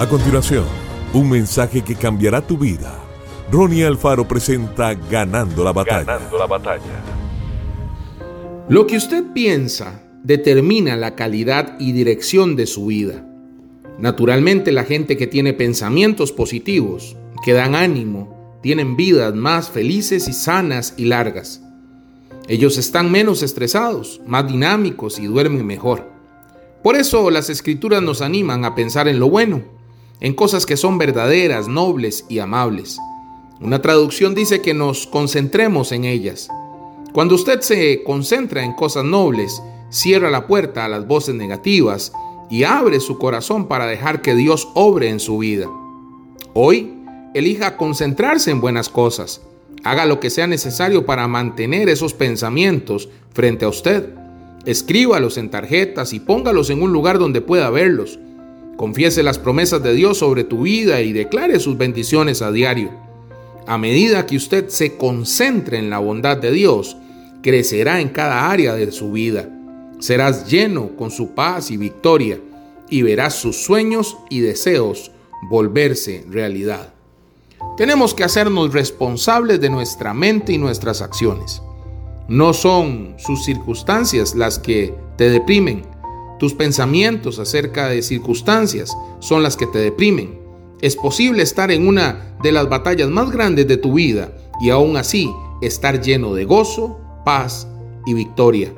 A continuación, un mensaje que cambiará tu vida. Ronnie Alfaro presenta Ganando la batalla. Ganando la batalla. Lo que usted piensa determina la calidad y dirección de su vida. Naturalmente la gente que tiene pensamientos positivos, que dan ánimo, tienen vidas más felices y sanas y largas. Ellos están menos estresados, más dinámicos y duermen mejor. Por eso las escrituras nos animan a pensar en lo bueno, en cosas que son verdaderas, nobles y amables. Una traducción dice que nos concentremos en ellas. Cuando usted se concentra en cosas nobles, cierra la puerta a las voces negativas y abre su corazón para dejar que Dios obre en su vida. Hoy, elija concentrarse en buenas cosas. Haga lo que sea necesario para mantener esos pensamientos frente a usted. Escríbalos en tarjetas y póngalos en un lugar donde pueda verlos. Confiese las promesas de Dios sobre tu vida y declare sus bendiciones a diario. A medida que usted se concentre en la bondad de Dios, crecerá en cada área de su vida. Serás lleno con su paz y victoria y verás sus sueños y deseos volverse realidad. Tenemos que hacernos responsables de nuestra mente y nuestras acciones. No son sus circunstancias las que te deprimen, tus pensamientos acerca de circunstancias son las que te deprimen. Es posible estar en una de las batallas más grandes de tu vida y aún así estar lleno de gozo, paz y victoria.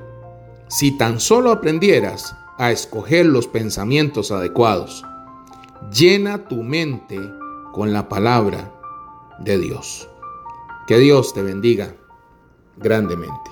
Si tan solo aprendieras a escoger los pensamientos adecuados, llena tu mente con la palabra de Dios. Que Dios te bendiga grandemente.